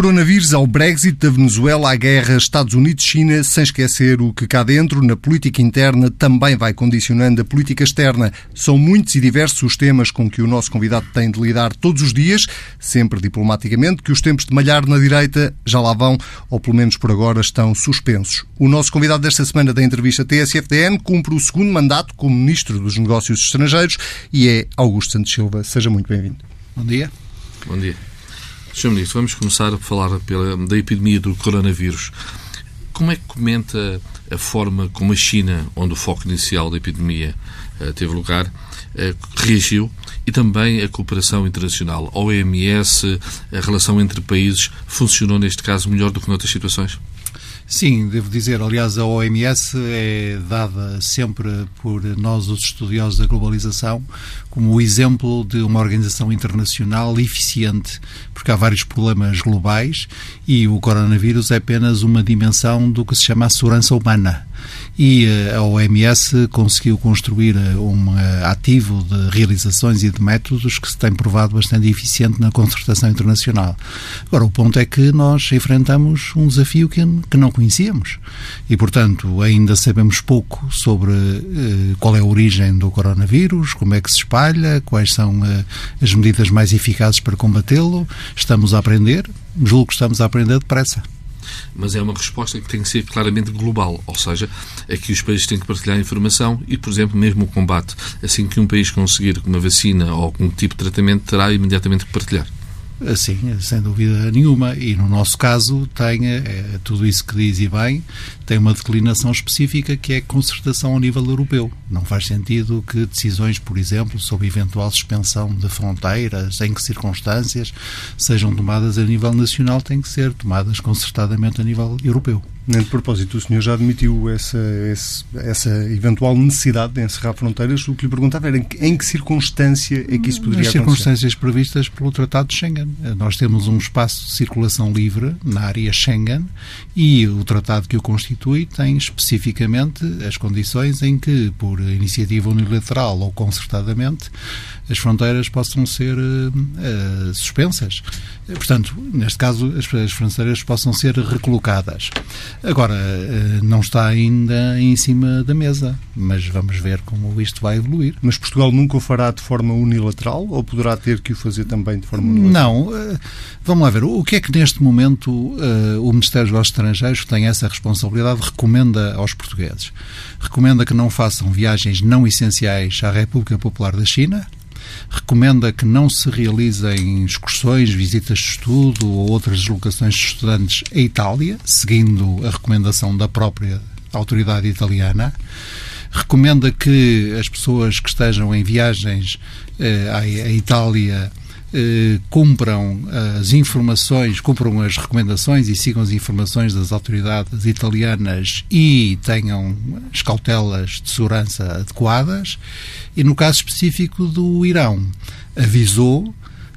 Coronavírus ao Brexit, da Venezuela à guerra Estados Unidos-China, sem esquecer o que cá dentro, na política interna, também vai condicionando a política externa. São muitos e diversos os temas com que o nosso convidado tem de lidar todos os dias, sempre diplomaticamente, que os tempos de malhar na direita já lá vão, ou pelo menos por agora estão suspensos. O nosso convidado desta semana da entrevista TSFDN cumpre o segundo mandato como Ministro dos Negócios Estrangeiros e é Augusto Santos Silva. Seja muito bem-vindo. Bom dia. Bom dia. Sr. Ministro, vamos começar a falar pela, da epidemia do coronavírus. Como é que comenta a forma como a China, onde o foco inicial da epidemia uh, teve lugar, uh, reagiu e também a cooperação internacional, a OMS, a relação entre países, funcionou neste caso melhor do que noutras situações? Sim, devo dizer, aliás, a OMS é dada sempre por nós, os estudiosos da globalização, como o exemplo de uma organização internacional eficiente, porque há vários problemas globais e o coronavírus é apenas uma dimensão do que se chama a segurança humana e eh, a OMS conseguiu construir eh, um eh, ativo de realizações e de métodos que se tem provado bastante eficiente na concertação internacional. Agora, o ponto é que nós enfrentamos um desafio que, não conhecíamos e, portanto, ainda sabemos pouco sobre qual é a origem do coronavírus, como é que se espalha, quais são as medidas mais eficazes para combatê-lo. Estamos a aprender, julgo que estamos a aprender depressa mas é uma resposta que tem que ser claramente global, ou seja, aqui os países têm que partilhar informação e, por exemplo, mesmo o combate. Assim que um país conseguir uma vacina ou algum tipo de tratamento, terá imediatamente que partilhar. Sim, sem dúvida nenhuma. E no nosso caso tem é, tudo isso que diz e bem, tem uma declinação específica que é a concertação a nível europeu. Não faz sentido que decisões, por exemplo, sobre eventual suspensão de fronteiras, em que circunstâncias, sejam tomadas a nível nacional, têm que ser tomadas concertadamente a nível europeu. De propósito, o senhor já admitiu essa, essa eventual necessidade de encerrar fronteiras. O que lhe perguntava era em que circunstância é que isso poderia Nas circunstâncias previstas pelo Tratado de Schengen. Nós temos um espaço de circulação livre na área Schengen e o tratado que o constitui tem especificamente as condições em que, por iniciativa unilateral ou concertadamente, as fronteiras possam ser uh, suspensas. Portanto, neste caso, as, as fronteiras possam ser recolocadas. Agora, uh, não está ainda em cima da mesa, mas vamos ver como isto vai evoluir. Mas Portugal nunca o fará de forma unilateral ou poderá ter que o fazer também de forma unilateral? Não. Uh, vamos lá ver. O que é que neste momento o Ministério dos Negócios Estrangeiros, tem essa responsabilidade, recomenda aos portugueses? Recomenda que não façam viagens não essenciais à República Popular da China, recomenda que não se realizem excursões, visitas de estudo ou outras deslocações de estudantes à Itália, seguindo a recomendação da própria autoridade italiana. Recomenda que as pessoas que estejam em viagens eh, à Itália eh, cumpram as informações, cumpram as recomendações e sigam as informações das autoridades italianas e tenham as cautelas de segurança adequadas. E no caso específico do Irão, avisou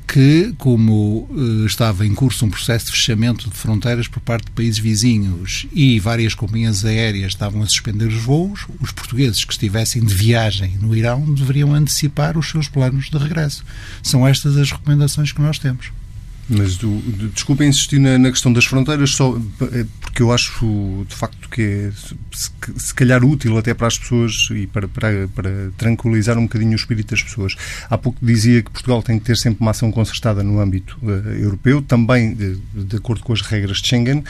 que, como uh, estava em curso um processo de fechamento de fronteiras por parte de países vizinhos e várias companhias aéreas estavam a suspender os voos, os portugueses que estivessem de viagem no Irão deveriam antecipar os seus planos de regresso. São estas as recomendações que nós temos. Mas do, de, desculpa insistir na, na, questão das fronteiras, só é, porque eu acho de facto que é se, se calhar útil até para as pessoas e para, para, para, tranquilizar um bocadinho o espírito das pessoas. Há pouco dizia que Portugal tem que ter sempre uma ação concertada no âmbito uh, europeu, também de, de, acordo com as regras de Schengen, uh,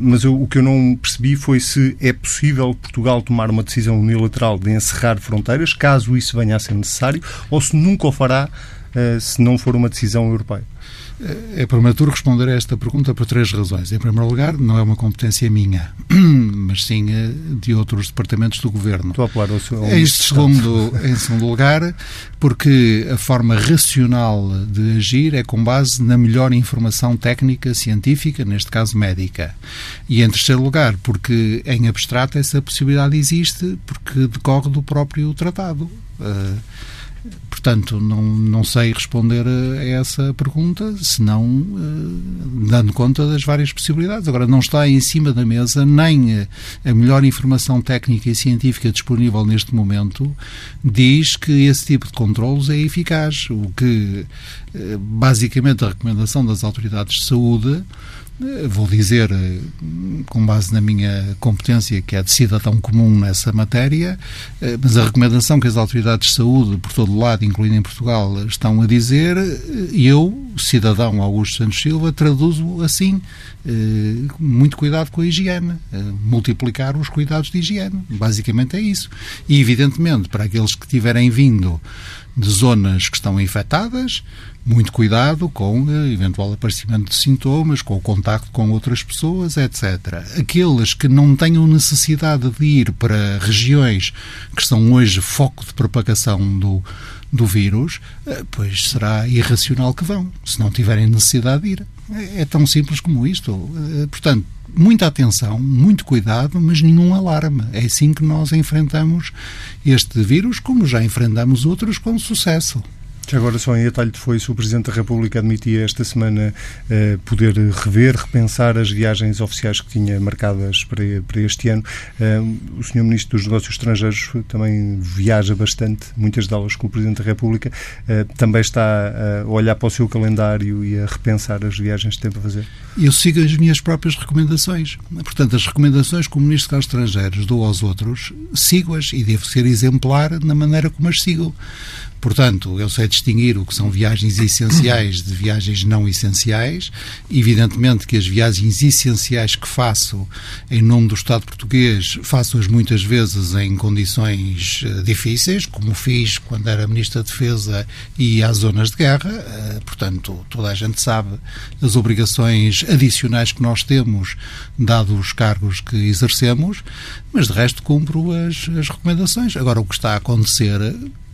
mas eu, o que eu não percebi foi se é possível Portugal tomar uma decisão unilateral de encerrar fronteiras, caso isso venha a ser necessário, ou se nunca o fará uh, se não for uma decisão europeia. É prematuro responder a esta pergunta por três razões. Em primeiro lugar, não é uma competência minha, mas sim eh, de outros departamentos do Governo. Estou a falar ao seu, em, segundo, em segundo lugar, porque a forma racional de agir é com base na melhor informação técnica, científica, neste caso médica. E em terceiro lugar, porque em abstrato essa possibilidade existe, porque decorre do próprio tratado. Uh, portanto, não, não sei responder a essa pergunta, senão uh, dando conta das várias possibilidades. Agora, não está em cima da mesa nem a melhor informação técnica e científica disponível neste momento diz que esse tipo de controlos é eficaz, o que, uh, basicamente, a recomendação das autoridades de saúde eh, vou dizer, eh, com base na minha competência, que é de cidadão comum nessa matéria, eh, mas a recomendação que as autoridades de saúde, por todo lado, incluindo em Portugal, estão a dizer, eu, cidadão Augusto Santos Silva, traduzo assim. Muito cuidado com a higiene, multiplicar os cuidados de higiene. Basicamente é isso. E, evidentemente, para aqueles que tiverem vindo de zonas que estão infectadas, muito cuidado com o eventual aparecimento de sintomas, com o contacto com outras pessoas, etc. Aqueles que não tenham necessidade de ir para regiões que são hoje foco de propagação do, do vírus, eh, pois será irracional que vão, se não tiverem necessidade de ir. É, é tão simples como isto. Eh, portanto, muita atenção, muito cuidado, mas nenhum alarme. É assim que nós enfrentamos este vírus, como já enfrentamos outros com sucesso. Já agora, só em atalho de foi, se o Presidente da República admitia esta semana eh, poder rever, repensar as viagens oficiais que tinha marcadas para, para este ano. Eh, o Sr. Ministro dos Negócios Estrangeiros também viaja bastante, muitas delas com o Presidente da República. Eh, também está a olhar para o seu calendário e a repensar as viagens que tem para fazer? Eu sigo as minhas próprias recomendações. Portanto, as recomendações que o Ministro dos Estrangeiros dou aos outros, sigo-as e devo ser exemplar na maneira como as sigo. Portanto, eu sei distinguir o que são viagens essenciais de viagens não essenciais. Evidentemente que as viagens essenciais que faço em nome do Estado português, faço-as muitas vezes em condições eh, difíceis, como fiz quando era Ministro da Defesa e às zonas de guerra. Eh, portanto, toda a gente sabe as obrigações adicionais que nós temos, dado os cargos que exercemos, mas de resto cumpro as, as recomendações. Agora, o que está a acontecer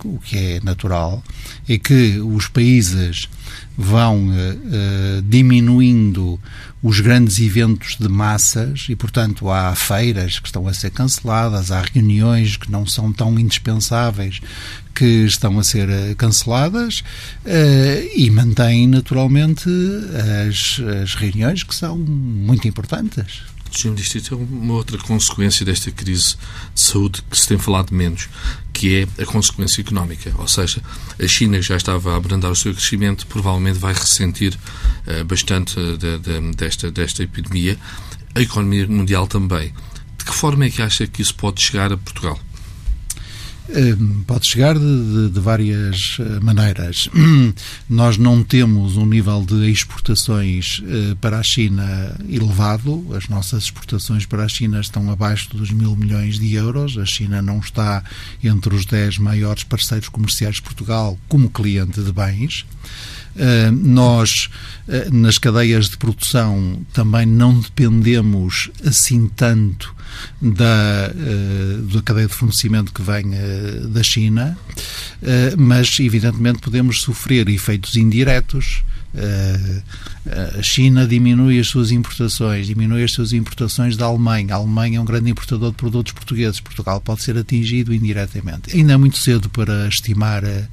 o que é natural, é que os países vão uh, uh, diminuindo os grandes eventos de massas e, portanto, há feiras que estão a ser canceladas, há reuniões que não são tão indispensáveis que estão a ser uh, canceladas e mantém naturalmente as, as reuniões que são muito importantes. Sr. Ministro, isso é uma outra consequência desta crise de saúde que se tem falado menos, que é a consequência económica. Ou seja, a China já estava a abrandar o seu crescimento, provavelmente vai ressentir uh, bastante de, de, desta, desta epidemia. A economia mundial também. De que forma é que acha que isso pode chegar a Portugal? Hum, pode chegar de, de, várias eh, maneiras. Nós não temos um nível de exportações eh, para a China elevado. As nossas exportações para a China estão abaixo dos mil milhões de euros. A China não está entre os dez maiores parceiros comerciais de Portugal como cliente de bens. Eh, nós, nas cadeias de produção, também não dependemos assim tanto da, eh, da cadeia de fornecimento que vem eh, da China, eh, mas evidentemente podemos sofrer efeitos indiretos a China diminui as suas importações, diminui as suas importações da Alemanha. A Alemanha é um grande importador de produtos portugueses. Portugal pode ser atingido indiretamente. Ainda é muito cedo para estimar uh,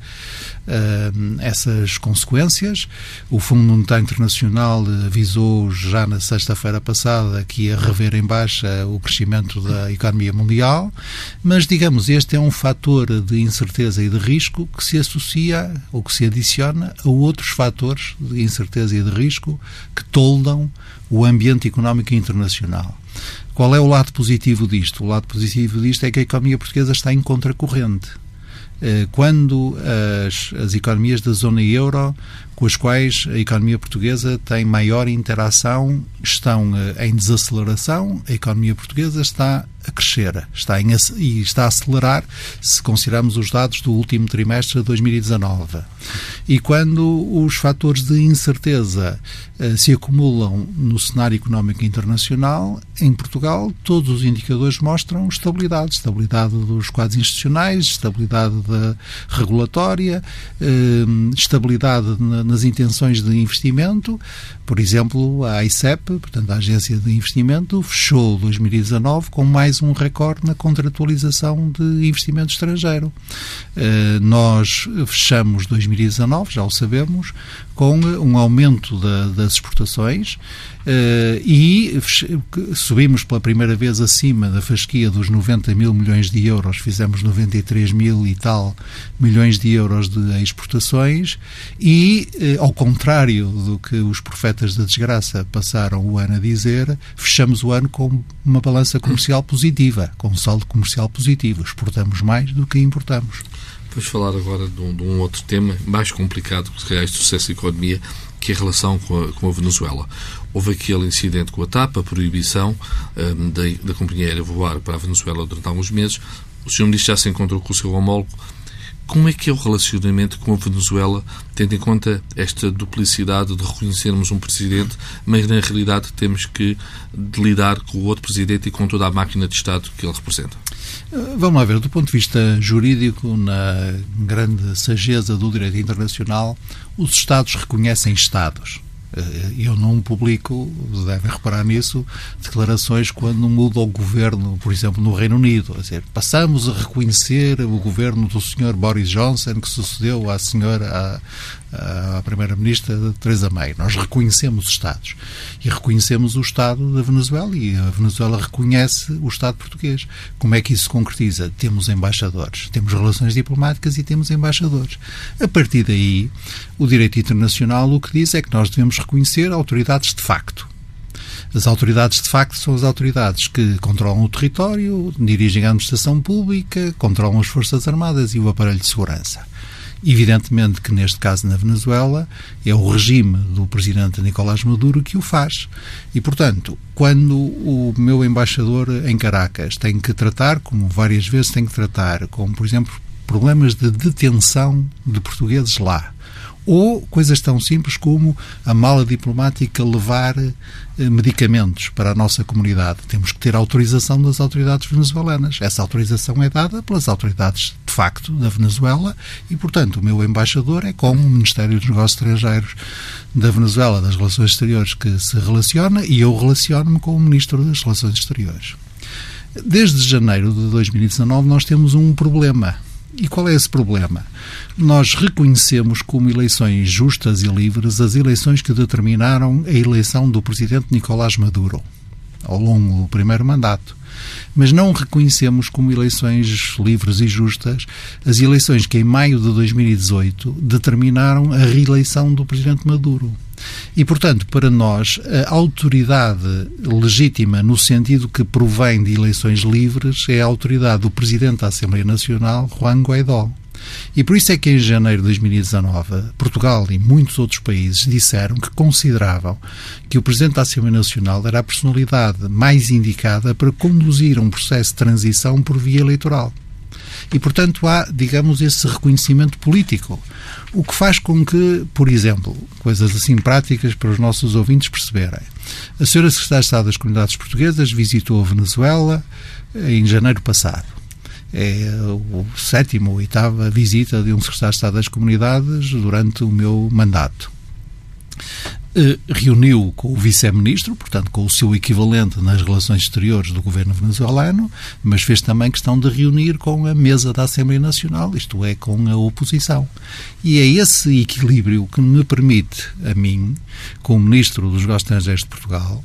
essas consequências. O Fundo Monetário Internacional avisou já na sexta-feira passada que ia rever em baixa o crescimento da economia mundial, mas, digamos, este é um fator de incerteza e de risco que se associa ou que se adiciona a outros fatores de incerteza e de risco que toldam o ambiente económico internacional. Qual é o lado positivo disto? O lado positivo disto é que a economia portuguesa está em contracorrente. Eh, quando as, as economias da zona euro, com as quais a economia portuguesa tem maior interação, estão eh, em desaceleração, a economia portuguesa está a crescer está em, e está a acelerar se considerarmos os dados do último trimestre de 2019. E quando os fatores de incerteza uh, se acumulam no cenário económico internacional, em Portugal, todos os indicadores mostram estabilidade. Estabilidade dos quadros institucionais, estabilidade da regulatória, eh, estabilidade nas intenções de investimento. Por exemplo, a AICEP, portanto, a Agência de Investimento, fechou 2019 com mais um recorde na contratualização de investimento estrangeiro. Eh, nós fechamos 2019, já o sabemos, com um aumento da, das exportações uh, e subimos pela primeira vez acima da fasquia dos 90 mil milhões de euros, fizemos 93 mil e tal milhões de euros de exportações e, uh, ao contrário do que os profetas da desgraça passaram o ano a dizer, fechamos o ano com uma balança comercial positiva, com um saldo comercial positivo. Exportamos mais do que importamos. Vamos falar agora de um, de um, outro tema mais complicado que reais de sucesso da economia, que é a relação com a, com a, Venezuela. Houve aquele incidente com a TAP, a proibição um, da, da companhia aérea voar para a Venezuela durante alguns meses. O Sr. Ministro já se encontrou com o seu homólogo. Como é que é o relacionamento com a Venezuela, tendo em conta esta duplicidade de reconhecermos um presidente, mas na realidade temos que lidar com o outro presidente e com toda a máquina de Estado que ele representa? Vamos lá ver, do ponto de vista jurídico, na grande sageza do direito internacional, os Estados reconhecem Estados. Eh, eu não publico, devem reparar nisso, declarações quando muda o governo, por exemplo, no Reino Unido. Dizer, passamos a reconhecer o governo do Sr. Boris Johnson, que sucedeu à senhora, à Primeira-Ministra Theresa May. Nós reconhecemos os Estados. E reconhecemos o Estado da Venezuela e a Venezuela reconhece o Estado português. Como é que isso se concretiza? Temos embaixadores, temos relações diplomáticas e temos embaixadores. A partir daí, o direito internacional o que diz é que nós devemos reconhecer autoridades de facto. As autoridades de facto são as autoridades que controlam o território, dirigem a administração pública, controlam as Forças Armadas e o aparelho de segurança. Evidentemente que neste caso na Venezuela é o regime do presidente Nicolás Maduro que o faz. E, portanto, quando o meu embaixador em Caracas tem que tratar, como várias vezes tem que tratar, como, por exemplo, problemas de detenção de portugueses lá, ou coisas tão simples como a mala diplomática levar eh, medicamentos para a nossa comunidade. Temos que ter autorização das autoridades venezuelanas. Essa autorização é dada pelas autoridades de facto da Venezuela e, portanto, o meu embaixador é com o Ministério dos Negócios Estrangeiros da Venezuela, das Relações Exteriores, que se relaciona e eu relaciono-me com o Ministro das Relações Exteriores. Desde janeiro de 2019 nós temos um problema e qual é esse problema? Nós reconhecemos como eleições justas e livres as eleições que determinaram a eleição do presidente Nicolás Maduro ao longo do primeiro mandato. Mas não reconhecemos como eleições livres e justas as eleições que, em maio de 2018, determinaram a reeleição do presidente Maduro. E, portanto, para nós, a autoridade legítima, no sentido que provém de eleições livres, é a autoridade do Presidente da Assembleia Nacional, Juan Guaidó. E por isso é que em janeiro de 2019, Portugal e muitos outros países disseram que consideravam que o Presidente da Assembleia Nacional era a personalidade mais indicada para conduzir um processo de transição por via eleitoral. E, portanto, há, digamos, esse reconhecimento político. O que faz com que, por exemplo, coisas assim práticas para os nossos ouvintes perceberem. A senhora Secretária de Estado das Comunidades Portuguesas visitou a Venezuela em janeiro passado. É o sétimo ou oitava visita de um Secretário de Estado das Comunidades durante o meu mandato. Eh, reuniu com o vice-ministro, portanto, com o seu equivalente nas relações exteriores do governo venezuelano, mas fez também questão de reunir com a mesa da Assembleia Nacional, isto é, com a oposição. E é esse equilíbrio que me permite, a mim, como Ministro dos Negócios Estrangeiros de Portugal,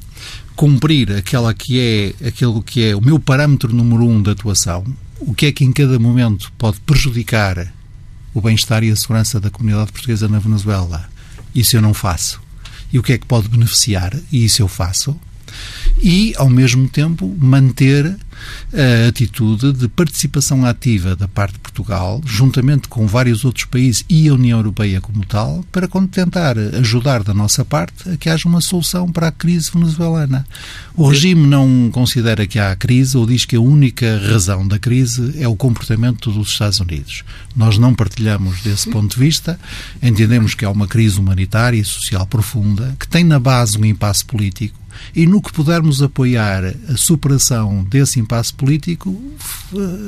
cumprir aquela que é, aquilo que é o meu parâmetro número um de atuação, o que é que em cada momento pode prejudicar o bem-estar e a segurança da comunidade portuguesa na Venezuela. Isso eu não faço. E o que é que pode beneficiar, e isso eu faço, e, ao mesmo tempo, manter a atitude de participação ativa da parte de Portugal, juntamente com vários outros países e a União Europeia como tal, para tentar ajudar da nossa parte a que haja uma solução para a crise venezuelana. O regime não considera que há crise ou diz que a única razão da crise é o comportamento dos Estados Unidos. Nós não partilhamos desse ponto de vista, entendemos que há uma crise humanitária e social profunda, que tem na base um impasse político e no que pudermos apoiar a superação desse impasse político,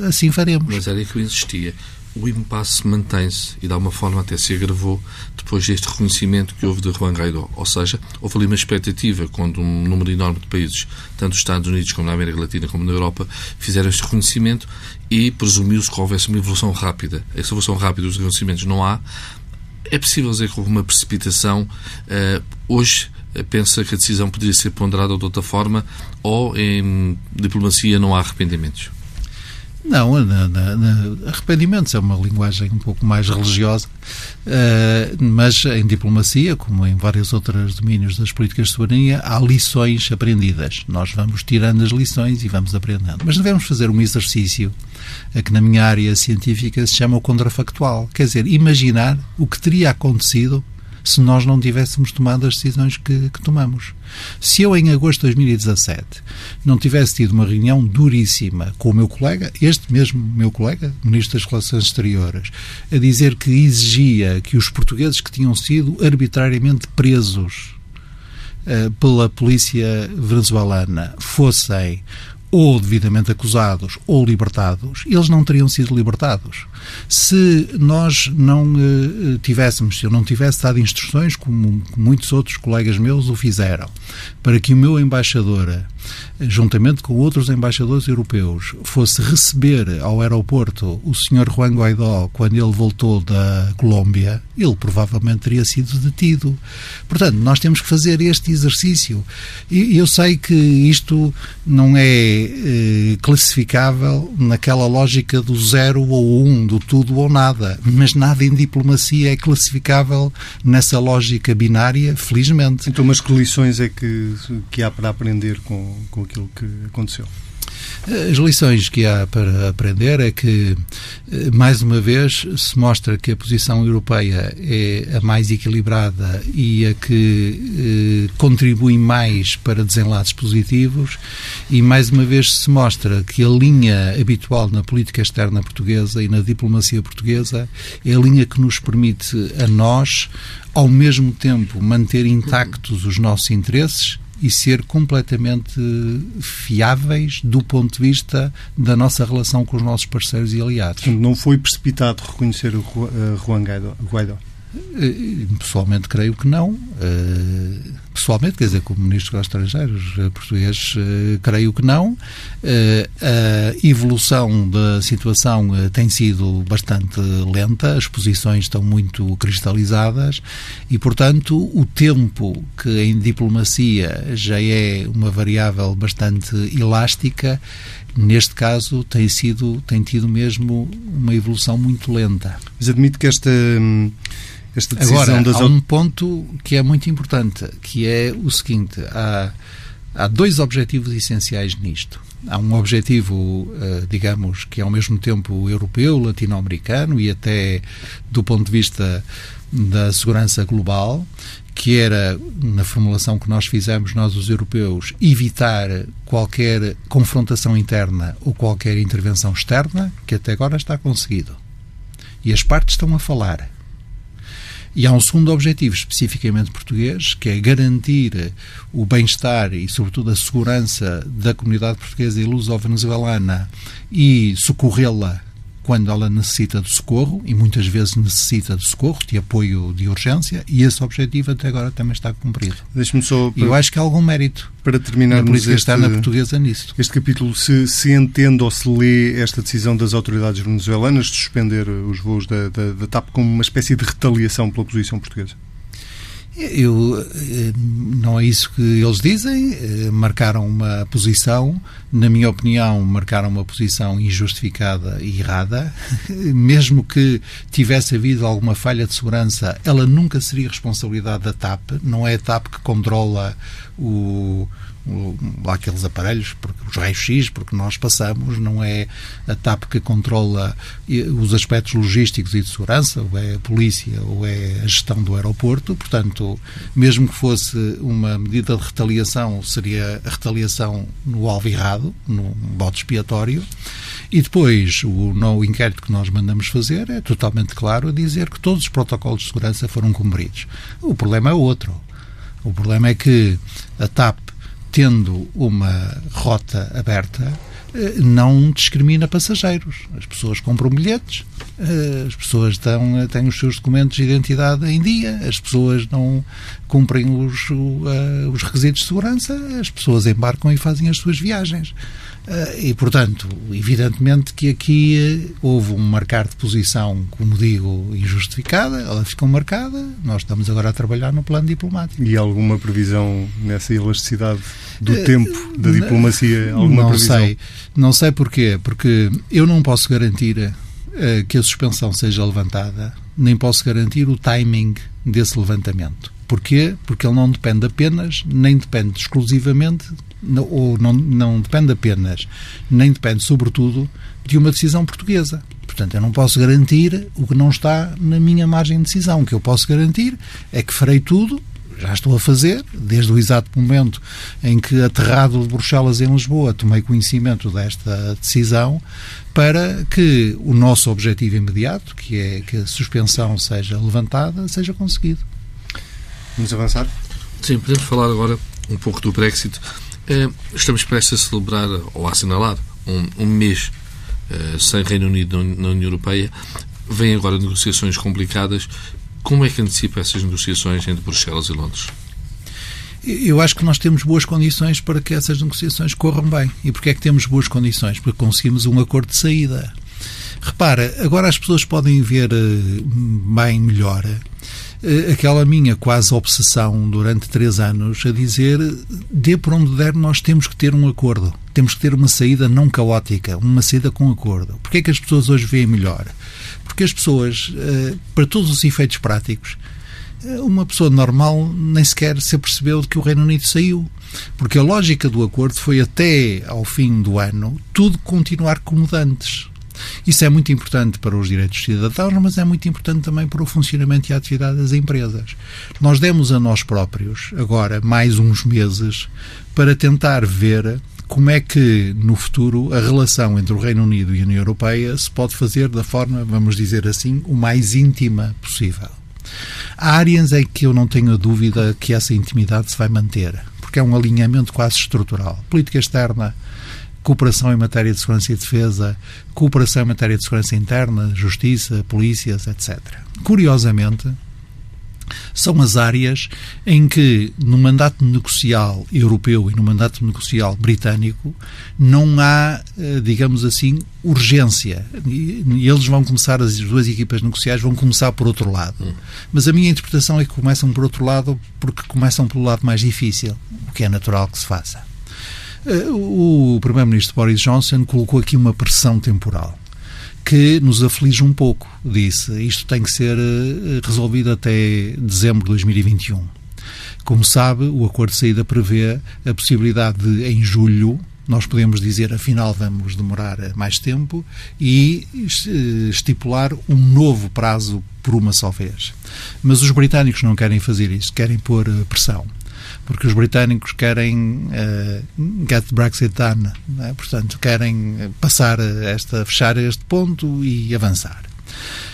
assim faremos. Mas era que eu insistia o impasse mantém-se e, de alguma forma, até se agravou depois deste reconhecimento que houve de Juan Guaidó. Ou seja, houve ali uma expectativa quando um número enorme de países, tanto nos Estados Unidos como na América Latina como na Europa, fizeram este reconhecimento e presumiu-se que houvesse uma evolução rápida. Essa evolução rápida dos reconhecimentos não há. É possível dizer que houve uma precipitação. Uh, hoje eh, pensa que a decisão poderia ser ponderada de outra forma ou em diplomacia não há arrependimentos? Não, na, na, na, arrependimentos é uma linguagem um pouco mais religiosa, uh, mas em diplomacia, como em vários outros domínios das políticas de soberania, há lições aprendidas. Nós vamos tirando as lições e vamos aprendendo. Mas devemos fazer um exercício a que na minha área científica se chama o contrafactual. Quer dizer, imaginar o que teria acontecido se nós não tivéssemos tomado as decisões que, que, tomamos. Se eu, em agosto de 2017, não tivesse tido uma reunião duríssima com o meu colega, este mesmo meu colega, Ministro das Relações Exteriores, a dizer que exigia que os portugueses que tinham sido arbitrariamente presos uh, pela polícia venezuelana fossem ou devidamente acusados ou libertados, eles não teriam sido libertados. Se nós não uh, tivéssemos, se eu não tivesse dado instruções, como muitos outros colegas meus o fizeram, para que o meu embaixador, juntamente com outros embaixadores europeus, fosse receber ao aeroporto o Sr. Juan Guaidó quando ele voltou da Colômbia, ele provavelmente teria sido detido. Portanto, nós temos que fazer este exercício. E eu sei que isto não é eh, classificável naquela lógica do zero ou um, do tudo ou nada. Mas nada em diplomacia é classificável nessa lógica binária, felizmente. Então, mas que lições é que, que há para aprender com, com aquilo que aconteceu? As lições que há para aprender é que, eh, mais uma vez, se mostra que a posição europeia é a mais equilibrada e a que eh, contribui mais para desenlaces positivos, e mais uma vez se mostra que a linha habitual na política externa portuguesa e na diplomacia portuguesa é a linha que nos permite a nós, ao mesmo tempo, manter intactos os nossos interesses e ser completamente fiáveis do ponto de vista da nossa relação com os nossos parceiros e aliados. Não foi precipitado reconhecer o eh, Juan Guaidó? Eh, pessoalmente creio que não. Eh, pessoalmente, quer dizer, como Ministro dos Estrangeiros português, creio que não. A evolução da situação tem sido bastante lenta, as posições estão muito cristalizadas e, portanto, o tempo que em diplomacia já é uma variável bastante elástica, neste caso tem sido tem tido mesmo uma evolução muito lenta. Mas admito que esta hum, esta decisão Agora, das... há um ponto que é muito importante, que é o seguinte, há, há dois objetivos essenciais nisto. Há um objetivo, eh, digamos, que é ao mesmo tempo europeu, latino-americano e até do ponto de vista da segurança global, que era, na formulação que nós fizemos, nós os europeus, evitar qualquer confrontação interna ou qualquer intervenção externa, que até agora está conseguido. E as partes estão a falar. E há um segundo objetivo, especificamente português, que é garantir o bem-estar e, sobretudo, a segurança da comunidade portuguesa e luso-venezuelana e socorrê-la quando ela necessita de socorro, e muitas vezes necessita de socorro, de apoio de urgência, e esse objetivo até agora também está cumprido. Deixe-me só. Para, eu acho que há algum mérito para terminar na política este, externa portuguesa nisso. Este capítulo, se, se entende ou se lê esta decisão das autoridades venezuelanas de suspender os voos da, da, da TAP como uma espécie de retaliação pela posição portuguesa? Eu, eh, não é isso que eles dizem. Eh, marcaram uma posição, na minha opinião, marcaram uma posição injustificada e errada. Mesmo que tivesse havido alguma falha de segurança, ela nunca seria responsabilidade da TAP. Não é a TAP que controla o, aqueles aparelhos, porque os raios-x, porque nós passamos, não é a TAP que controla os aspectos logísticos e de segurança, ou é a polícia, ou é a gestão do aeroporto, portanto, mesmo que fosse uma medida de retaliação, seria a retaliação no alvo errado, no bote expiatório, e depois, o, no, inquérito que nós mandamos fazer é totalmente claro a dizer que todos os protocolos de segurança foram cumpridos. O problema é outro. O problema é que a TAP tendo uma rota aberta, eh, não discrimina passageiros. As pessoas compram bilhetes, eh, as pessoas têm, têm os seus documentos de identidade em dia, as pessoas não cumprem os, os requisitos de segurança, as pessoas embarcam e fazem as suas viagens. E, portanto, evidentemente que aqui houve um marcar de posição, como digo, injustificada, ela ficou marcada, nós estamos agora a trabalhar no plano diplomático. E alguma previsão nessa elasticidade do uh, tempo da diplomacia? Alguma não previsão? sei. Não sei porquê. Porque eu não posso garantir uh, que a suspensão seja levantada, nem posso garantir o timing desse levantamento. Porquê? Porque ele não depende apenas, nem depende exclusivamente ou não, não depende apenas, nem depende sobretudo, de uma decisão portuguesa. Portanto, eu não posso garantir o que não está na minha margem de decisão. O que eu posso garantir é que farei tudo, já estou a fazer, desde o exato momento em que, aterrado de Bruxelas em Lisboa, tomei conhecimento desta decisão, para que o nosso objetivo imediato, que é que a suspensão seja levantada, seja conseguido. Vamos avançar? Sim, podemos falar agora um pouco do Brexit. Eh, estamos prestes a celebrar ou a assinalar um, um mês uh, sem Reino Unido na União Europeia. Vêm agora negociações complicadas. Como é que antecipa essas negociações entre Bruxelas e Londres? Eu acho que nós temos boas condições para que essas negociações corram bem. E porquê é que temos boas condições? Porque conseguimos um acordo de saída. Repara, agora as pessoas podem ver eh, bem melhor eh, aquela minha quase obsessão durante três anos a dizer dê por onde der, nós temos que ter um acordo. Temos que ter uma saída não caótica, uma saída com acordo. Porquê é que as pessoas hoje veem melhor? Porque as pessoas, eh, para todos os efeitos práticos, eh, uma pessoa normal nem sequer se apercebeu de que o Reino Unido saiu. Porque a lógica do acordo foi até ao fim do ano tudo continuar como antes. Isso é muito importante para os direitos cidadãos, mas é muito importante também para o funcionamento e a atividade das empresas. Nós demos a nós próprios, agora, mais uns meses, para tentar ver como é que, no futuro, a relação entre o Reino Unido e a União Europeia se pode fazer da forma, vamos dizer assim, o mais íntima possível. Há áreas em que eu não tenho dúvida que essa intimidade se vai manter, porque é um alinhamento quase estrutural. Política externa, cooperação em matéria de segurança e defesa, cooperação em matéria de segurança interna, justiça, polícias, etc. Curiosamente, são as áreas em que, no mandato negocial europeu e no mandato negocial britânico, não há, eh, digamos assim, urgência. E eles vão começar, as duas equipas negociais vão começar por outro lado. Hum. Mas a minha interpretação é que começam por outro lado porque começam pelo lado mais difícil, o que é natural que se faça. Eh, o Primeiro-Ministro Boris Johnson colocou aqui uma pressão temporal que nos aflige um pouco. Disse isto tem que ser eh, resolvido até dezembro de 2021. Como sabe, o acordo de saída prevê a possibilidade de, em julho, nós podemos dizer, afinal, vamos demorar mais tempo e eh, estipular um novo prazo por uma só vez. Mas os britânicos não querem fazer isso, querem pôr pressão porque os britânicos querem uh, get Brexit done, é? portanto, querem passar esta, fechar este ponto e avançar.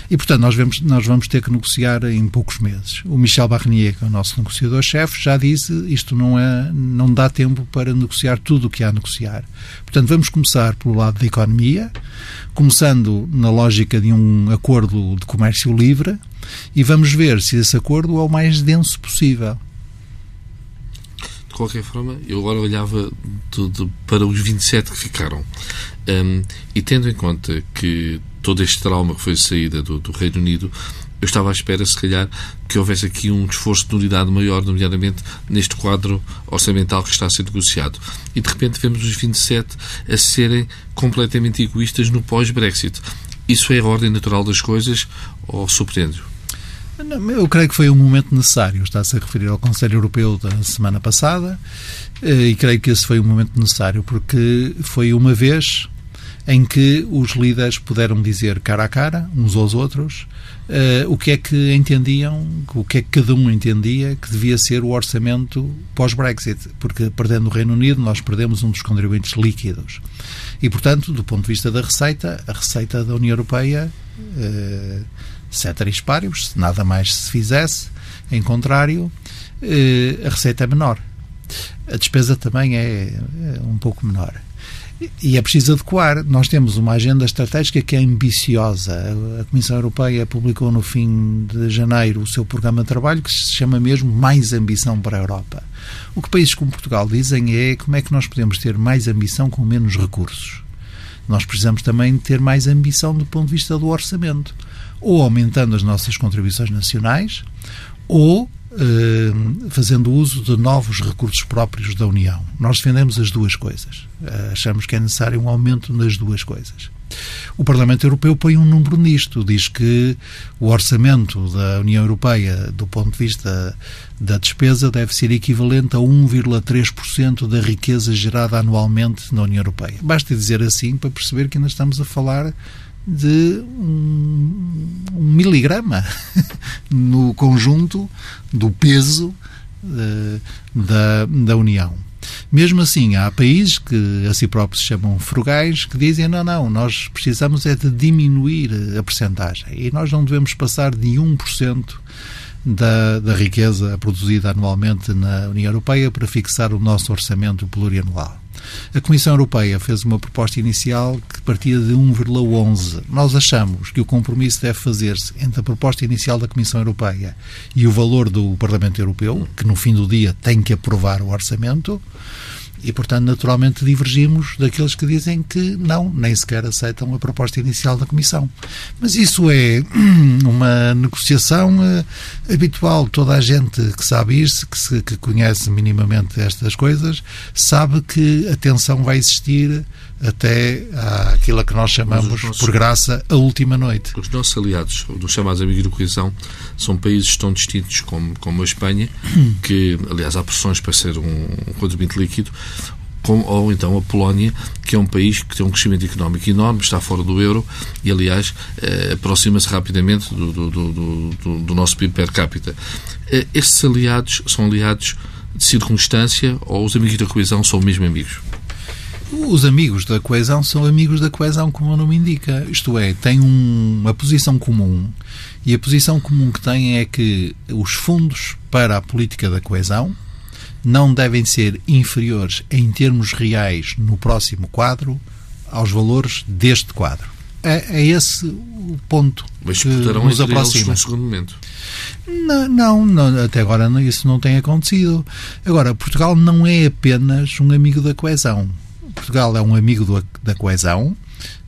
E, portanto, nós vamos, nós vamos ter que negociar em poucos meses. O Michel Barnier, que é o nosso negociador-chefe, já disse isto não, é, não dá tempo para negociar tudo o que há a negociar. Portanto, vamos começar pelo lado da economia, começando na lógica de um acordo de comércio livre, e vamos ver se esse acordo é o mais denso possível. De qualquer forma, eu agora olhava de, de, para os 27 que ficaram. Um, e tendo em conta que todo este trauma que foi a saída do, do, Reino Unido, eu estava à espera, se calhar, que houvesse aqui um esforço de unidade maior, nomeadamente neste quadro orçamental que está a ser negociado. E de repente vemos os 27 a serem completamente egoístas no pós-Brexit. Isso é a ordem natural das coisas ou surpreende-o? Eu creio que foi um momento necessário. Está-se a referir ao Conselho Europeu da semana passada eh, e creio que esse foi um momento necessário porque foi uma vez em que os líderes puderam dizer cara a cara, uns aos outros, uh, o que é que entendiam, o que é que cada um entendia que devia ser o orçamento pós-Brexit, porque perdendo o Reino Unido nós perdemos um dos contribuintes líquidos. E, portanto, do ponto de vista da receita, a receita da União Europeia uh, ceteris paribus, se nada mais se fizesse, em contrário, eh, a receita é menor. a despesa também é, é um pouco menor. E é preciso adequar. Nós temos uma agenda estratégica que é ambiciosa. A Comissão Europeia publicou no fim de janeiro o seu programa de trabalho que se chama mesmo Mais Ambição para a Europa. O que países como Portugal dizem é como é que nós podemos ter mais ambição com menos recursos. Nós precisamos também ter mais ambição do ponto de vista do orçamento. Ou aumentando as nossas contribuições nacionais, ou eh, fazendo uso de novos recursos próprios da União. Nós defendemos as duas coisas. Eh, achamos que é necessário um aumento nas duas coisas. O Parlamento Europeu põe um número nisto, diz que o orçamento da União Europeia, do ponto de vista da despesa, deve ser equivalente a 1,3% da riqueza gerada anualmente na União Europeia. Basta dizer assim para perceber que ainda estamos a falar de um, um miligrama no conjunto do peso uh, da, da União. Mesmo assim, há países que a si próprios se chamam frugais que dizem não, não, nós precisamos é de diminuir a percentagem e nós não devemos passar de 1% da, da riqueza produzida anualmente na União Europeia para fixar o nosso orçamento plurianual. A Comissão Europeia fez uma proposta inicial que partia de 1,11. Nós achamos que o compromisso deve fazer-se entre a proposta inicial da Comissão Europeia e o valor do Parlamento Europeu, que no fim do dia tem que aprovar o orçamento. E, portanto, naturalmente divergimos daqueles que dizem que não, nem sequer aceitam a proposta inicial da Comissão. Mas isso é uma negociação uh, habitual. Toda a gente que sabe isso, que, se, que conhece minimamente estas coisas, sabe que a tensão vai existir até aquilo que nós chamamos, nossos, por graça, a última noite. Os nossos aliados, os chamados amigos da coesão, são países tão distintos como, como a Espanha, que, aliás, há pressões para ser um, um contribuinte líquido, como, ou então a Polónia, que é um país que tem um crescimento económico enorme, está fora do euro e, aliás, eh, aproxima-se rapidamente do, do, do, do, nosso PIB per capita. Eh, estes aliados são aliados de circunstância ou os amigos da coesão são mesmo amigos? Os amigos da coesão são amigos da coesão, como o nome indica. Isto é, têm um, uma posição comum. E a posição comum que têm é que os fundos para a política da coesão não devem ser inferiores em termos reais no próximo quadro aos valores deste quadro. É, é esse o ponto Mas que nos aproxima. no segundo momento. Não, não, não, até agora isso não tem acontecido. Agora, Portugal não é apenas um amigo da coesão. Portugal é um amigo do, da coesão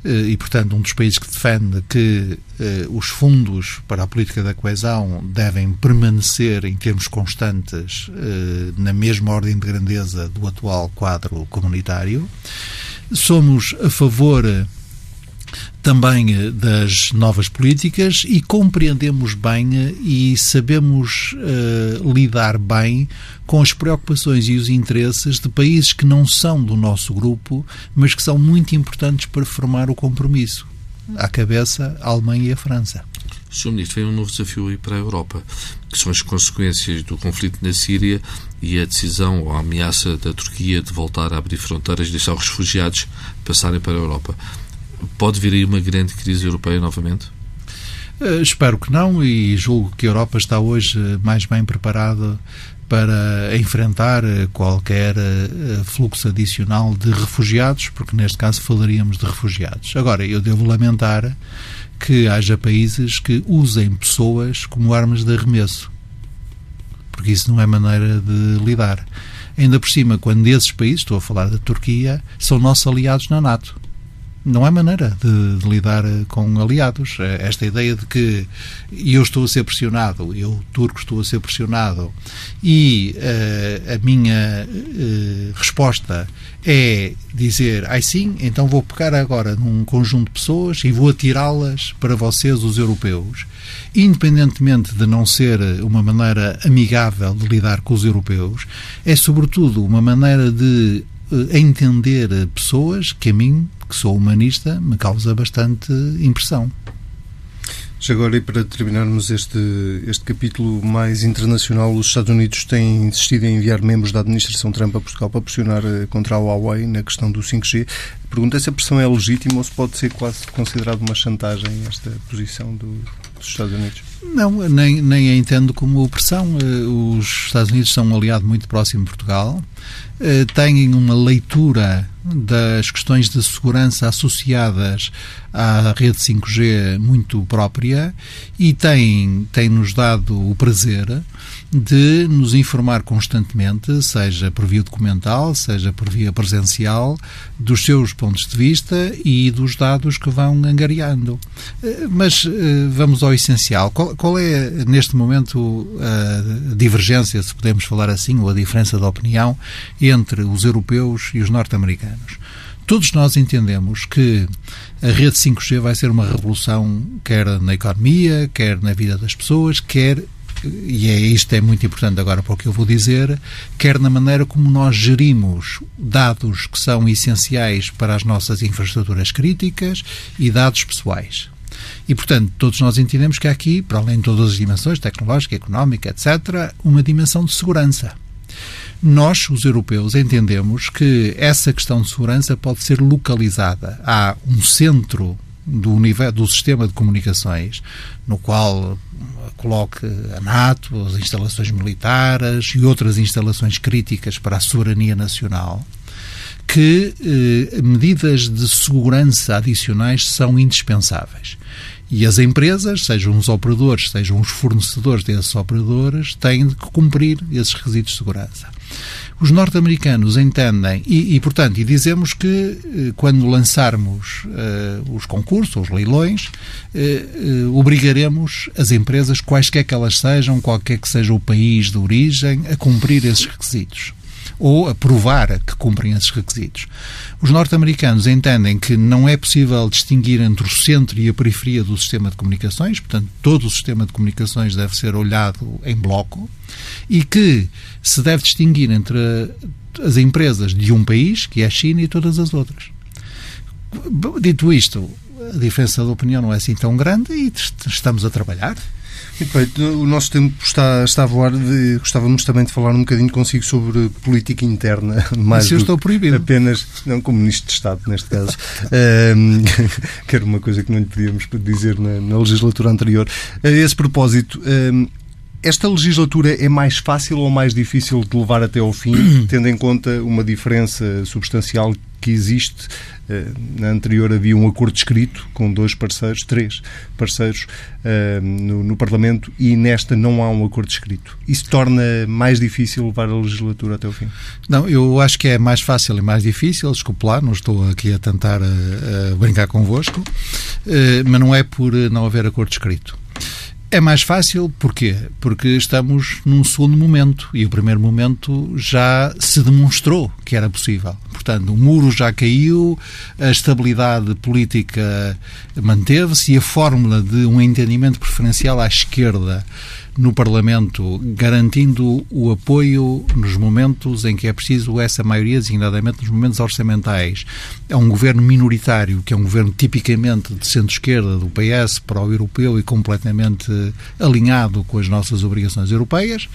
eh, e, portanto, um dos países que defende que eh, os fundos para a política da coesão devem permanecer em termos constantes eh, na mesma ordem de grandeza do atual quadro comunitário. Somos a favor também eh, das novas políticas e compreendemos bem eh, e sabemos uh, lidar bem com as preocupações e os interesses de países que não são do nosso grupo, mas que são muito importantes para formar o compromisso. À cabeça, a Alemanha e a França. Sr. Ministro, vem um novo desafio aí para a Europa, que são as consequências do conflito na Síria e a decisão ou a ameaça da Turquia de voltar a abrir fronteiras e deixar os refugiados passarem para a Europa. Pode vir aí uma grande crise europeia novamente? Uh, espero que não e julgo que a Europa está hoje eh, mais bem preparada para enfrentar eh, qualquer fluxo adicional de refugiados, porque neste caso falaríamos de refugiados. Agora, eu devo lamentar que haja países que usem pessoas como armas de arremesso, porque isso não é maneira de lidar. Ainda por cima, quando esses países, estou a falar da Turquia, são nossos aliados na NATO não há maneira de, de, lidar eh, com aliados. Eh, esta ideia de que eu estou a ser pressionado, eu, turco, estou a ser pressionado e uh, a minha uh, resposta é dizer, ai sim, então vou pegar agora num conjunto de pessoas e vou atirá-las para vocês, os europeus, independentemente de não ser uma maneira amigável de lidar com os europeus, é sobretudo uma maneira de entender pessoas que a mim que sou humanista, me causa bastante impressão. Já agora, e para terminarmos este, este capítulo mais internacional, os Estados Unidos têm insistido em enviar membros da administração Trump a Portugal para pressionar eh, contra a Huawei na questão do 5G. Pergunta se a pressão é legítima ou se pode ser quase considerado uma chantagem esta posição do, dos Estados Unidos? Não, nem, nem a entendo como opressão. Eh, os Estados Unidos são um aliado muito próximo de Portugal, eh, têm uma leitura das questões de segurança associadas à rede 5G muito própria e têm, têm nos dado o prazer de nos informar constantemente, seja por via documental, seja por via presencial, dos seus pontos de vista e dos dados que vão angariando. Eh, mas eh, vamos ao essencial. Qual, qual é, neste momento, a divergência, se podemos falar assim, ou a diferença de opinião entre os europeus e os norte-americanos? Todos nós entendemos que a rede 5G vai ser uma revolução, quer na economia, quer na vida das pessoas, quer e é isto é muito importante agora para o que eu vou dizer, quer na maneira como nós gerimos dados que são essenciais para as nossas infraestruturas críticas e dados pessoais. E, portanto, todos nós entendemos que há aqui, para além de todas as dimensões, tecnológica, económica, etc., uma dimensão de segurança. Nós, os europeus, entendemos que essa questão de segurança pode ser localizada. Há um centro do, universo, do sistema de comunicações, no qual coloque a NATO, as instalações militares e outras instalações críticas para a soberania nacional, que eh, medidas de segurança adicionais são indispensáveis. E as empresas, sejam os operadores, sejam os fornecedores desses operadores, têm de cumprir esses requisitos de segurança. Os norte-americanos entendem, e, e, portanto, e dizemos que eh, quando lançarmos uh, os concursos, os leilões, uh, uh, obrigaremos as empresas, quaisquer que elas sejam, qualquer que seja o país de origem, a cumprir esses requisitos ou a provar que cumprem esses requisitos. Os norte-americanos entendem que não é possível distinguir entre o centro e a periferia do sistema de comunicações, portanto, todo o sistema de comunicações deve ser olhado em bloco e que se deve distinguir entre as empresas de um país, que é a China, e todas as outras. Dito isto, a diferença de opinião não é assim tão grande e estamos a trabalhar. Muito bem, o nosso tempo está, está a voar. De, gostávamos também de falar um bocadinho consigo sobre política interna. Mas eu estou proibido. Apenas, não como Ministro de Estado, neste caso, um, que era uma coisa que não lhe podíamos dizer na, na legislatura anterior. A esse propósito, um, esta legislatura é mais fácil ou mais difícil de levar até ao fim, tendo em conta uma diferença substancial que existe? Eh, na anterior havia um acordo escrito com dois parceiros, três parceiros eh, no, no Parlamento e nesta não há um acordo escrito. Isso torna mais difícil levar a legislatura até o fim? Não, eu acho que é mais fácil e mais difícil, desculpe lá, não estou aqui a tentar a, eh, a brincar convosco, mas não é por não haver acordo escrito. É mais fácil, porquê? Porque estamos num segundo momento e o primeiro momento já se demonstrou que era possível. Portanto, o muro já caiu, a estabilidade política manteve-se e a fórmula de um entendimento preferencial à esquerda no Parlamento, garantindo o apoio nos momentos em que é preciso essa maioria, designadamente nos momentos orçamentais. É um governo minoritário, que é um governo tipicamente de centro-esquerda, do PS, para o europeu e completamente alinhado com as nossas obrigações europeias.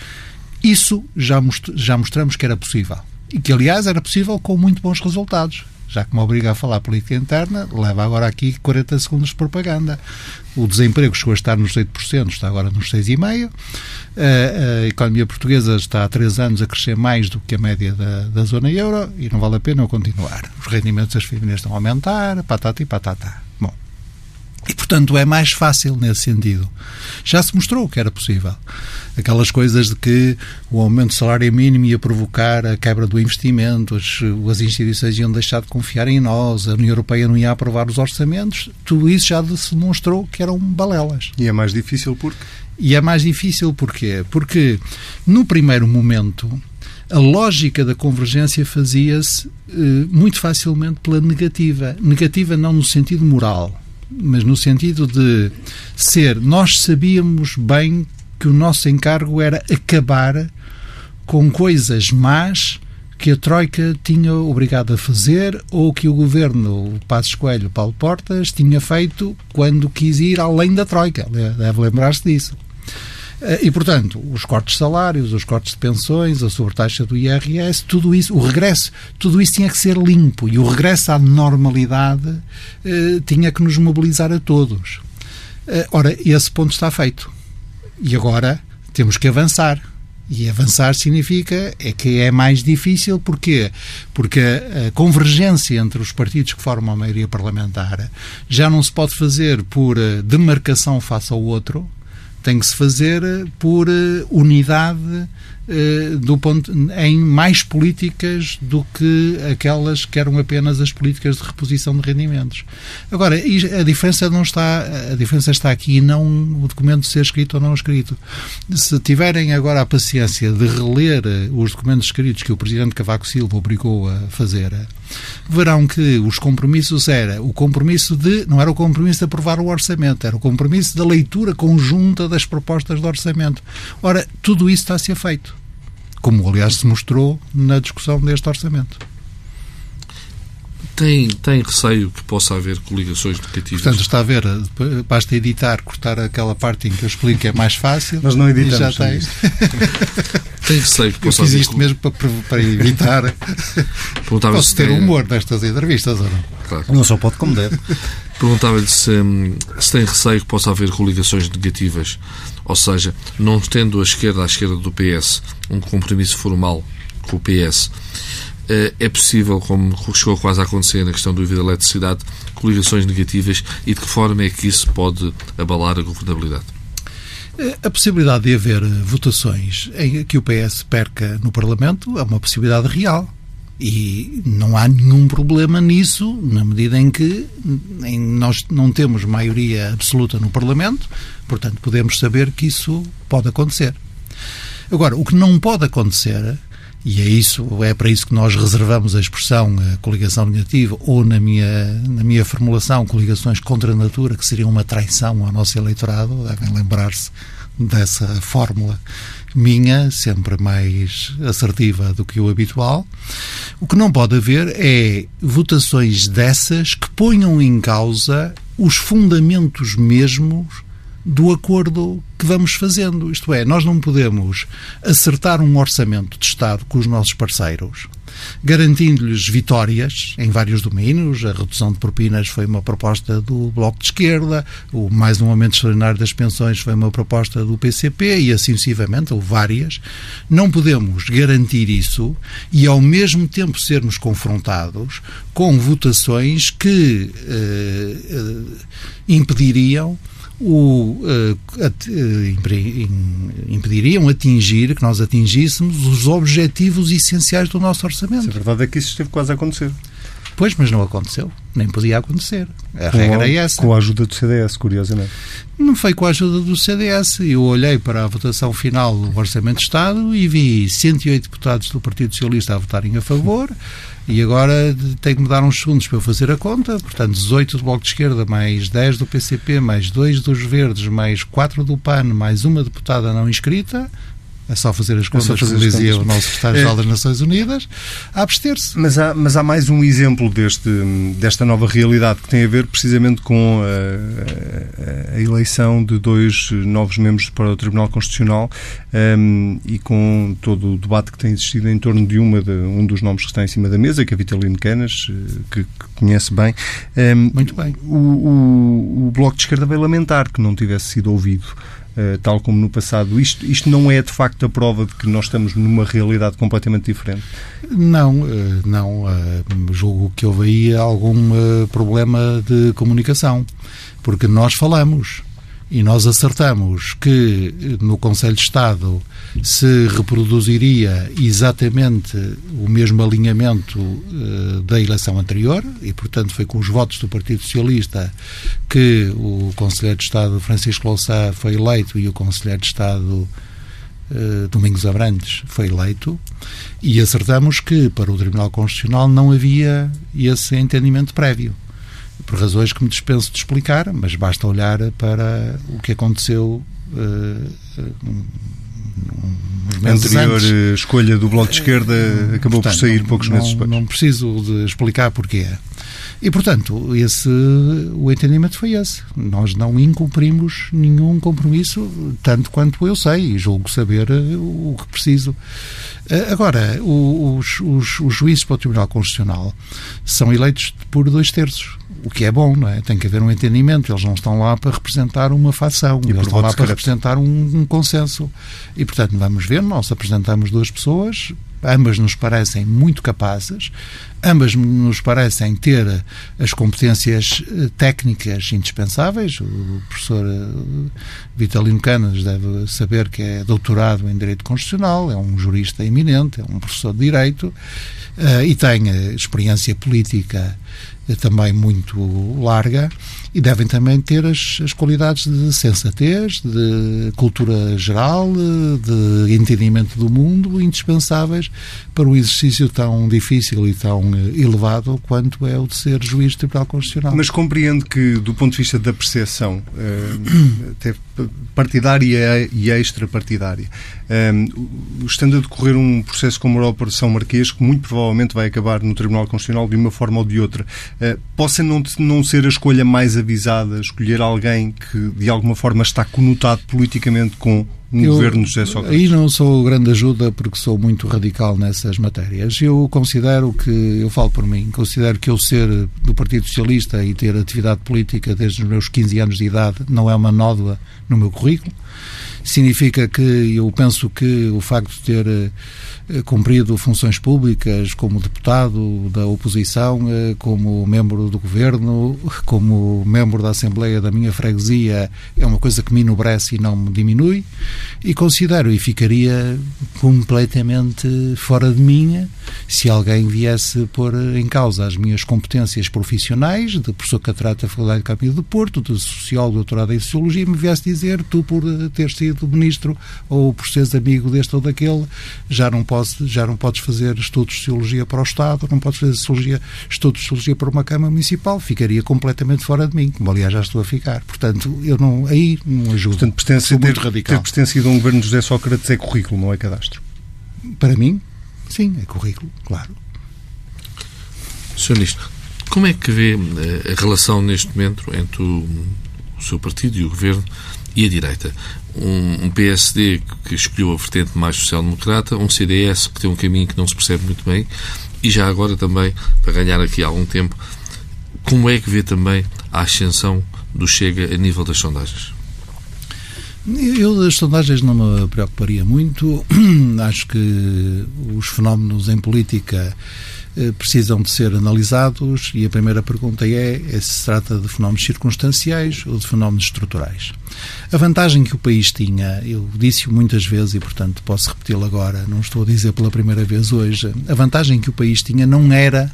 Isso já, most já mostramos que era possível. E que, aliás, era possível com muito bons resultados já que me obriga a falar política interna, leva agora aqui 40 segundos de propaganda. O desemprego chegou a estar nos 8%, está agora nos 6,5%. A, a economia portuguesa está há três anos a crescer mais do que a média da, da zona euro e não vale a pena eu continuar. Os rendimentos das famílias estão a aumentar, patata e patata. E, portanto, é mais fácil nesse sentido. Já se mostrou que era possível. Aquelas coisas de que o aumento do salário mínimo ia provocar a quebra do investimento, as, as instituições iam deixar de confiar em nós, a União Europeia não ia aprovar os orçamentos, tudo isso já se demonstrou que eram balelas. E é mais difícil porque? E é mais difícil porquê? Porque, no primeiro momento, a lógica da convergência fazia-se eh, muito facilmente pela negativa. Negativa não no sentido moral, mas no sentido de ser, nós sabíamos bem que o nosso encargo era acabar com coisas más que a Troika tinha obrigado a fazer ou que o governo, o Passos Coelho, Paulo Portas, tinha feito quando quis ir além da Troika. Deve lembrar-se disso. Eh, e, portanto, os cortes de salários, os cortes de pensões, a sobretaxa do IRS, tudo isso, o regresso, tudo isso tinha que ser limpo e o regresso à normalidade eh, tinha que nos mobilizar a todos. Ora, esse ponto está feito. E agora temos que avançar. E avançar significa é que é mais difícil, porquê? Porque a convergência entre os partidos que formam a maioria parlamentar já não se pode fazer por demarcação face ao outro, tem que se fazer por unidade eh, do ponto, em mais políticas do que aquelas que eram apenas as políticas de reposição de rendimentos. Agora, a diferença não está, a diferença está aqui e não o documento ser escrito ou não escrito. Se tiverem agora a paciência de reler eh, os documentos escritos que o Presidente Cavaco Silva obrigou a fazer, verão que os compromissos era o compromisso de, não era o compromisso de aprovar o orçamento, era o compromisso da leitura conjunta das propostas de orçamento. Ora, tudo isso está a ser feito como aliás se mostrou na discussão deste orçamento. Tem, tem receio que possa haver coligações negativas? Portanto, está a ver, basta editar, cortar aquela parte em que eu explico que é mais fácil. Mas não editamos. já tem. tem receio fiz isto mesmo para, para evitar. Posso ter humor nestas entrevistas ou não? Claro. Não só pode como deve. Perguntava-lhe se, se tem receio que possa haver coligações negativas ou seja, não tendo a esquerda à esquerda do PS um compromisso formal com o PS, eh, é possível, como chegou quase a acontecer na questão do IVA da eletricidade, coligações negativas e de que forma é que isso pode abalar a governabilidade? Eh, a possibilidade de haver votações em que o PS perca no Parlamento é uma possibilidade real. E não há nenhum problema nisso, na medida em que nós não temos maioria absoluta no Parlamento, portanto podemos saber que isso pode acontecer. Agora, o que não pode acontecer, e é isso, é para isso que nós reservamos a expressão a coligação negativa, ou na minha, na minha formulação, coligações contra a natura, que seria uma traição ao nosso eleitorado, devem lembrar-se dessa fórmula minha, sempre mais assertiva do que o habitual. O que não pode haver é votações dessas que ponham em causa os fundamentos mesmos do acordo que vamos fazendo. Isto é, nós não podemos acertar um orçamento de Estado com os nossos parceiros garantindo-lhes vitórias em vários domínios. A redução de propinas foi uma proposta do Bloco de Esquerda, o mais um aumento extraordinário das pensões foi uma proposta do PCP e assim sucessivamente, ou várias. Não podemos garantir isso e ao mesmo tempo sermos confrontados com votações que eh, eh, impediriam o, uh, impediriam atingir, que nós atingíssemos os objetivos essenciais do nosso orçamento. Mas a verdade é que isso esteve quase a acontecer. Pois, mas não aconteceu. Nem podia acontecer. A com regra a, é essa. Com a ajuda do CDS, curiosamente. Não foi com a ajuda do CDS. Eu olhei para a votação final do Orçamento de Estado e vi 108 deputados do Partido Socialista a votarem a favor e agora tenho que me dar uns segundos para eu fazer a conta. Portanto, 18 do Bloco de Esquerda, mais 10 do PCP, mais 2 dos Verdes, mais 4 do PAN, mais uma deputada não inscrita é só fazer as é contas, como dizia o nosso secretário-geral é. das Nações Unidas, a abster-se. Mas há, mas há mais um exemplo deste, desta nova realidade que tem a ver precisamente com a, a eleição de dois novos membros para o Tribunal Constitucional um, e com todo o debate que tem existido em torno de, uma de um dos nomes que está em cima da mesa, que é Vitalino Canas, eh, que, que conhece bem. Um, Muito bem. O, o, o Bloco de Esquerda vai lamentar que não tivesse sido ouvido. Eh, tal como no passado. Isto, isto não é de facto a prova de que nós estamos numa realidade completamente diferente? Não, eh, não. Eh, julgo que houve aí algum problema de comunicação, porque nós falamos e nós acertamos que no Conselho de Estado se reproduziria exatamente o mesmo alinhamento uh, da eleição anterior e, portanto, foi com os votos do Partido Socialista que o Conselheiro de Estado Francisco Louçã foi eleito e o Conselheiro de Estado uh, Domingos Abrantes foi eleito. E acertamos que para o Tribunal Constitucional não havia esse entendimento prévio por razões que me dispenso de explicar, mas basta olhar para o que aconteceu uh, a anterior antes. escolha do Bloco de Esquerda acabou Portanto, por sair não, poucos meses depois. Não preciso de explicar porquê. E, portanto, esse, o entendimento foi esse. Nós não incumprimos nenhum compromisso, tanto quanto eu sei, e julgo saber eh, o que preciso. Eh, agora, os, os, os juízes para o Tribunal Constitucional são eleitos por dois terços o que é bom, não é? Tem que haver um entendimento. Eles não estão lá para representar uma facção, e eles estão lá para representar um, um, consenso. E, portanto, vamos ver, nós apresentamos duas pessoas, ambas nos parecem muito capazes, ambas nos parecem ter as competências eh, técnicas indispensáveis. O professor eh, Vitalino Canas deve saber que é doutorado em Direito Constitucional, é um jurista eminente, é um professor de Direito eh, e tem experiência política também muito larga e devem também ter as, as qualidades de sensatez, de cultura geral, de entendimento do mundo indispensáveis para um exercício tão difícil e tão eh, elevado quanto é o de ser juiz do Tribunal Constitucional. Mas compreendo que, do ponto de vista da percepção, eh, até partidária e extrapartidária, eh, estando a decorrer um processo como a Operação Marquês, que muito provavelmente vai acabar no Tribunal Constitucional de uma forma ou de outra, possa não, não ser a escolha mais avisada, escolher alguém que de alguma forma está conotado politicamente com um eu, governo de José Sócrates? Aí não sou grande ajuda porque sou muito radical nessas matérias. Eu considero que, eu falo por mim, considero que eu ser do Partido Socialista e ter atividade política desde os meus 15 anos de idade não é uma nódoa no meu currículo. Significa que eu penso que o facto de ter eh, cumprido funções públicas como deputado da oposição, eh, como membro do governo, como membro da Assembleia da minha freguesia, é uma coisa que me enobrece e não me diminui. E considero e ficaria completamente fora de mim se alguém viesse pôr em causa as minhas competências profissionais, de professor catrata da Faculdade de Caminho do Porto, de sociólogo, doutorado em Sociologia, me viesse dizer, tu por ter sido ministro ou por seres amigo deste ou daquele, já não, já não podes fazer estudos de Sociologia para o Estado, não podes fazer sociologia, estudos de Sociologia para uma Câmara Municipal, ficaria completamente fora de mim, como aliás já estou a ficar. Portanto, eu não, aí não ajudo. Portanto, pertence muito radical. ter pertencido a um governo de José Sócrates é currículo, não é cadastro? Para mim, Sim, é currículo, claro. Sr. Ministro, como é que vê eh, a relação neste momento entre o, o seu partido e o governo e a direita? Um, um, PSD que escolheu a vertente mais social-democrata, um CDS que tem um caminho que não se percebe muito bem e já agora também, para ganhar aqui algum tempo, como é que vê também a ascensão do Chega a nível das sondagens? Eu das sondagens não me preocuparia muito. Acho que os fenómenos em política precisam de ser analisados e a primeira pergunta é, é se se trata de fenómenos circunstanciais ou de fenómenos estruturais. A vantagem que o país tinha, eu disse-o muitas vezes e, portanto, posso repeti-lo agora, não estou a dizer pela primeira vez hoje, a vantagem que o país tinha não era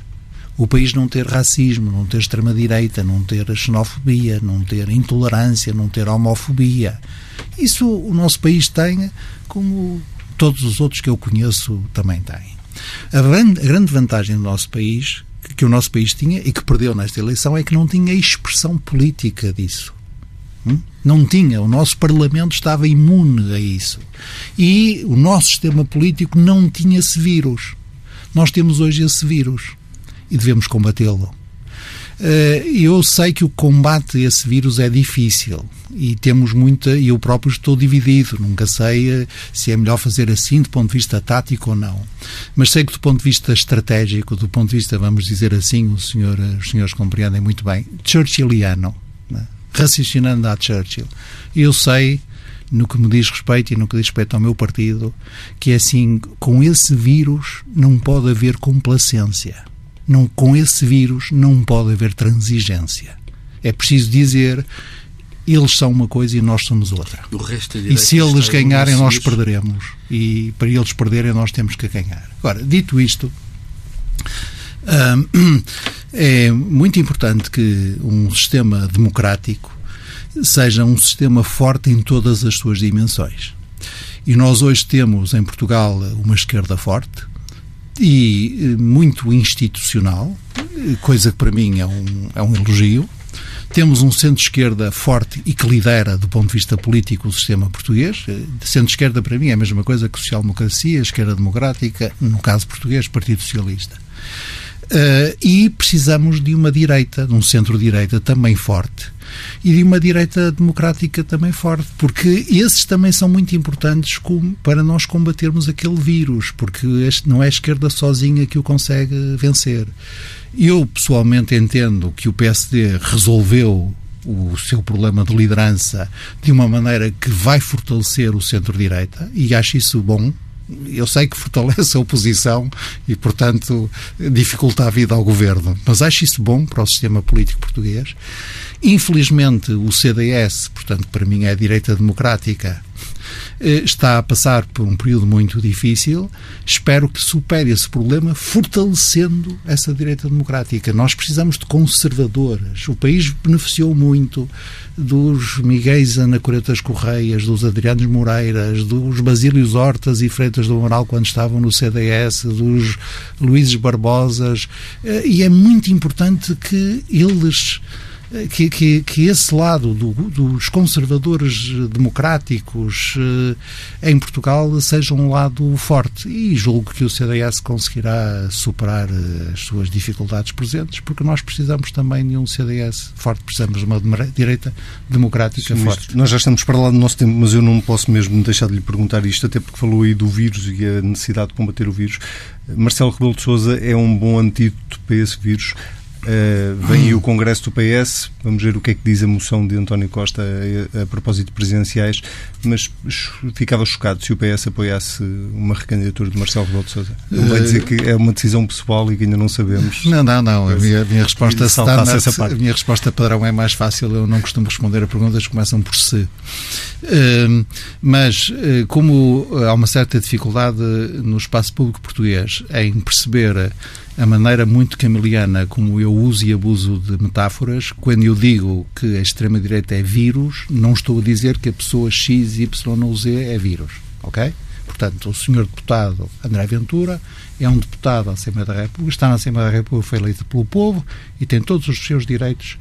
o país não ter racismo, não ter extrema-direita, não ter xenofobia, não ter intolerância, não ter homofobia. Isso o nosso país tem, como todos os outros que eu conheço também têm. A grande vantagem do nosso país, que o nosso país tinha e que perdeu nesta eleição, é que não tinha expressão política disso. Hum? Não tinha. O nosso Parlamento estava imune a isso. E o nosso sistema político não tinha esse vírus. Nós temos hoje esse vírus e devemos combatê-lo. Eh, eu sei que o combate a esse vírus é difícil e temos muita, e eu próprio estou dividido, nunca sei eh, se é melhor fazer assim do ponto de vista tático ou não. Mas sei que do ponto de vista estratégico, do ponto de vista, vamos dizer assim, o senhor, os senhores compreendem muito bem, churchilliano, né? raciocinando a Churchill. Eu sei no que me diz respeito e no que diz respeito ao meu partido, que é assim, com esse vírus não pode haver complacência não, com esse vírus não pode haver transigência. É preciso dizer eles são uma coisa e nós somos outra. e se eles ganharem, nós perderemos. E para eles perderem, nós temos que ganhar. Agora, dito isto, hum, é muito importante que um sistema democrático seja um sistema forte em todas as suas dimensões. E nós hoje temos em Portugal uma esquerda forte, e eh, muito institucional, coisa que para mim é um, é um elogio. Temos um centro-esquerda forte e que lidera, do ponto de vista político, o sistema português. Eh, centro-esquerda, para mim, é a mesma coisa que social-democracia, esquerda democrática, no caso português, Partido Socialista. Uh, e precisamos de uma direita, de um centro-direita também forte e de uma direita democrática também forte, porque esses também são muito importantes para nós combatermos aquele vírus, porque este não é a esquerda sozinha que o consegue vencer. Eu pessoalmente entendo que o PSD resolveu o seu problema de liderança de uma maneira que vai fortalecer o centro-direita e acho isso bom, eu sei que fortalece a oposição e, portanto, dificulta a vida ao governo, mas acho isso bom para o sistema político português. Infelizmente, o CDS, portanto, para mim é a direita democrática, está a passar por um período muito difícil. Espero que supere esse problema fortalecendo essa direita democrática. Nós precisamos de conservadores. O país beneficiou muito dos Miguéis Anacoretas Correias, dos Adrianos Moreiras, dos Basílios Hortas e Freitas do Moral quando estavam no CDS, dos Luíses Barbosas. Eh, e é muito importante que eles que, que, que esse lado do, dos conservadores democráticos eh, em Portugal seja um lado forte e julgo que o CDS conseguirá superar eh, as suas dificuldades presentes porque nós precisamos também de um CDS forte, precisamos de uma direita democrática Sim, forte. Nós já estamos para lá do nosso tempo, mas eu não posso mesmo deixar de lhe perguntar isto, até porque falou aí do vírus e a necessidade de combater o vírus. Marcelo Rebelo de Sousa é um bom antídoto para esse vírus. Uh, vem aí o Congresso do PS, vamos ver o que é que diz a moção de António Costa a, a propósito de presidenciais, mas ficava chocado se o PS apoiasse uma recandidatura de Marcelo Rebelo de Sousa. Ele vai dizer que é uma decisão pessoal e que ainda não sabemos. Não, não, não. A minha, a minha resposta a minha resposta padrão é mais fácil. Eu não costumo responder a perguntas que começam por se. Uh, mas, uh, como há uma certa dificuldade no espaço público português em perceber a maneira muito camiliana como eu uso e abuso de metáforas, quando eu digo que a extrema-direita é vírus, não estou a dizer que a pessoa X, Y ou Z é vírus, ok? Portanto, o senhor deputado André Ventura é um deputado da Assembleia da República, está na Assembleia da República, foi eleito pelo povo e tem todos os seus direitos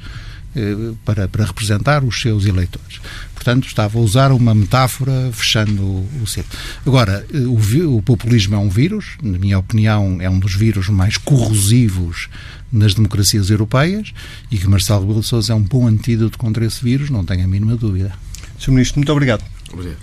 para, para representar os seus eleitores. Portanto, estava a usar uma metáfora fechando o círculo. Agora, eh, o, o, populismo é um vírus, na minha opinião, é um dos vírus mais corrosivos nas democracias europeias e que Marcelo Rebelo de Sousa é um bom antídoto contra esse vírus, não tenho a mínima dúvida. Sr. Ministro, muito obrigado. Obrigado.